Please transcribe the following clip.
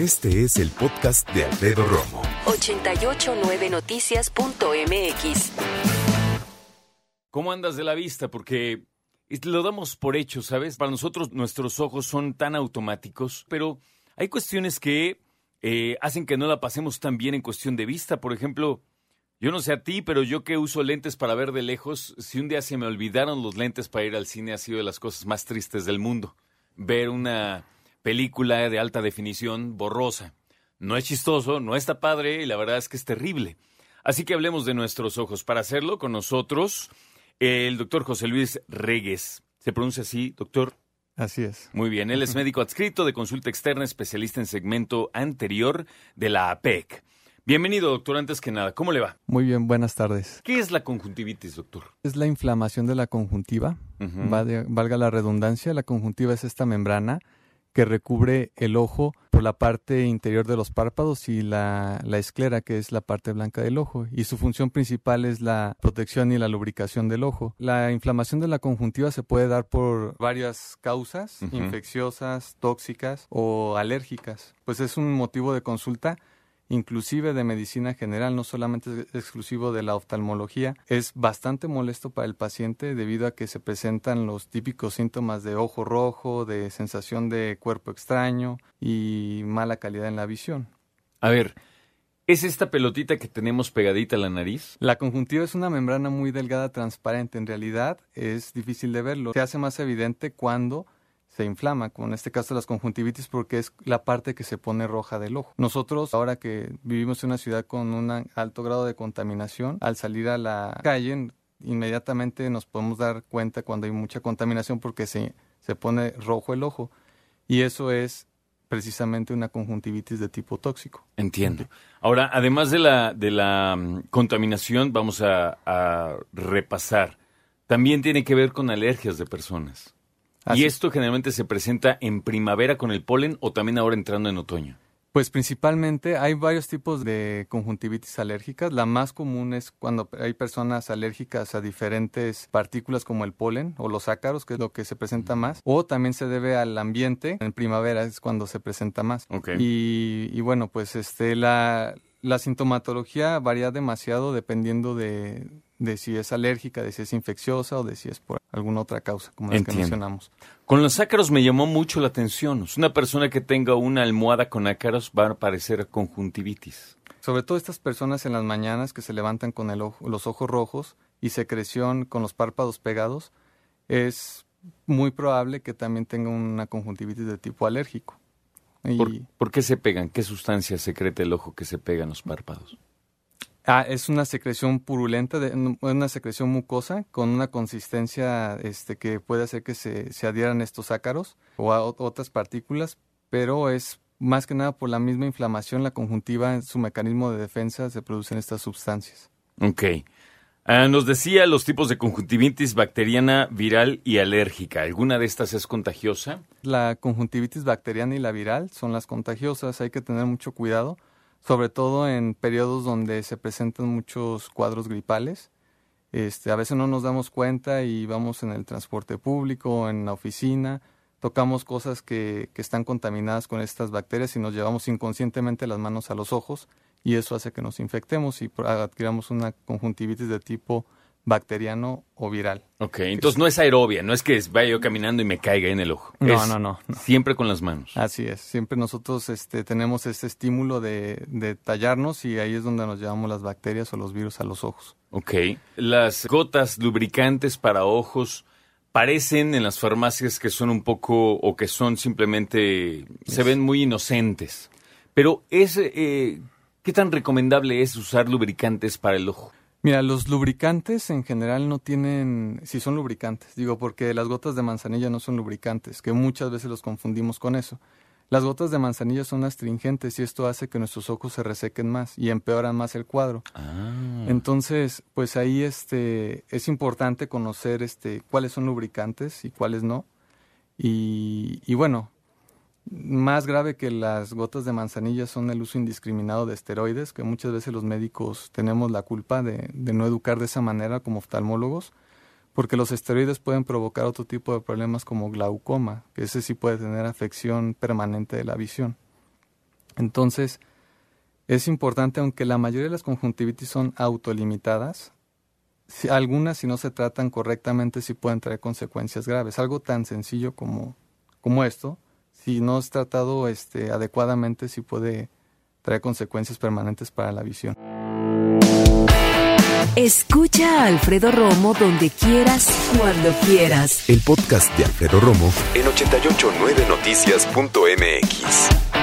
Este es el podcast de Alfredo Romo. 889noticias.mx. ¿Cómo andas de la vista? Porque lo damos por hecho, ¿sabes? Para nosotros nuestros ojos son tan automáticos, pero hay cuestiones que eh, hacen que no la pasemos tan bien en cuestión de vista. Por ejemplo, yo no sé a ti, pero yo que uso lentes para ver de lejos, si un día se me olvidaron los lentes para ir al cine ha sido de las cosas más tristes del mundo. Ver una película de alta definición borrosa. No es chistoso, no está padre y la verdad es que es terrible. Así que hablemos de nuestros ojos. Para hacerlo con nosotros, el doctor José Luis Regues. ¿Se pronuncia así, doctor? Así es. Muy bien, él es médico adscrito de consulta externa, especialista en segmento anterior de la APEC. Bienvenido, doctor, antes que nada, ¿cómo le va? Muy bien, buenas tardes. ¿Qué es la conjuntivitis, doctor? Es la inflamación de la conjuntiva, valga la redundancia, la conjuntiva es esta membrana que recubre el ojo por la parte interior de los párpados y la, esclera, que es la parte blanca del ojo. Y su función principal es la protección y la lubricación del ojo. La inflamación de la conjuntiva se puede dar por varias causas, infecciosas, tóxicas o alérgicas. Pues es un motivo de consulta inclusive de medicina general, no solamente exclusivo de la oftalmología, es bastante molesto para el paciente debido a que se presentan los típicos síntomas de ojo rojo, de sensación de cuerpo extraño y mala calidad en la visión. A ver, ¿Es esta pelotita que tenemos pegadita a la nariz? La conjuntiva es una membrana muy delgada, transparente. En realidad es difícil de verlo. Se hace más evidente cuando inflama, como en este caso las conjuntivitis, porque es la parte que se pone roja del ojo. Nosotros, ahora que vivimos en una ciudad con un alto grado de contaminación, al salir a la calle, inmediatamente nos podemos dar cuenta cuando hay mucha contaminación porque se, se pone rojo el ojo. Y eso es precisamente una conjuntivitis de tipo tóxico. Entiendo. Ahora, además de la, de la mm, contaminación, vamos a repasar. También tiene que ver con alergias de personas. ¿Y esto generalmente se presenta en primavera con el polen o también ahora entrando en otoño? Pues principalmente hay varios tipos de conjuntivitis alérgicas. La más común es cuando hay personas alérgicas a diferentes partículas como el polen o los ácaros, que es lo que se presenta más. O también se debe al ambiente. En primavera es cuando se presenta más. Y, y, bueno, pues este la, la sintomatología varía demasiado dependiendo de, de si es alérgica, de si es infecciosa o de si es por alguna otra causa, como las que mencionamos. Con los ácaros me llamó mucho la atención. Una persona que tenga una almohada con ácaros va a parecer conjuntivitis. Sobre todo estas personas en las mañanas que se levantan con el ojo, los ojos rojos y secreción con los párpados pegados, es muy probable que también tenga una conjuntivitis de tipo alérgico. ¿Por, qué se pegan? ¿Qué sustancia secreta el ojo que se pega en los párpados? Ah, es una secreción purulenta, de, una secreción mucosa con una consistencia este, que puede hacer que se, se adhieran estos ácaros o a otras partículas, pero es más que nada por la misma inflamación, la conjuntiva, en su mecanismo de defensa se producen estas sustancias. Ok. Ah, nos decía los tipos de conjuntivitis bacteriana, viral y alérgica. ¿Alguna de estas es contagiosa? La conjuntivitis bacteriana y la viral son las contagiosas. Hay que tener mucho cuidado sobre todo en periodos donde se presentan muchos cuadros gripales. Este, a veces no nos damos cuenta y vamos en el transporte público, en la oficina, tocamos cosas que, que están contaminadas con estas bacterias y nos llevamos inconscientemente las manos a los ojos y eso hace que nos infectemos y adquiramos una conjuntivitis de tipo bacteriano o viral. Ok, entonces no es aerobia, no es que vaya yo caminando y me caiga en el ojo. No, no, no, Siempre con las manos. Así es, siempre nosotros este, tenemos este estímulo de, de tallarnos y ahí es donde nos llevamos las bacterias o los virus a los ojos. Ok, las gotas lubricantes para ojos parecen en las farmacias que son un poco o que son simplemente, se ven muy inocentes. Pero es, eh, ¿qué tan recomendable es usar lubricantes para el ojo? Mira, los lubricantes en general no tienen, si son lubricantes, digo, porque las gotas de manzanilla no son lubricantes, que muchas veces los confundimos con eso. Las gotas de manzanilla son astringentes y esto hace que nuestros ojos se resequen más y empeoran más el cuadro. Ah. Entonces, pues ahí este es importante conocer este cuáles son lubricantes y cuáles no. Y, y bueno, más grave que las gotas de manzanilla son el uso indiscriminado de esteroides, que muchas veces los médicos tenemos la culpa de, no educar de esa manera como oftalmólogos, porque los esteroides pueden provocar otro tipo de problemas como glaucoma, que ese sí puede tener afección permanente de la visión. Entonces, es importante, aunque la mayoría de las conjuntivitis son autolimitadas, si, algunas, si no se tratan correctamente, sí pueden traer consecuencias graves. Algo tan sencillo como, como esto, si no es tratado este, adecuadamente, sí puede traer consecuencias permanentes para la visión. Escucha a Alfredo Romo donde quieras, cuando quieras. El podcast de Alfredo Romo en 889noticias.mx.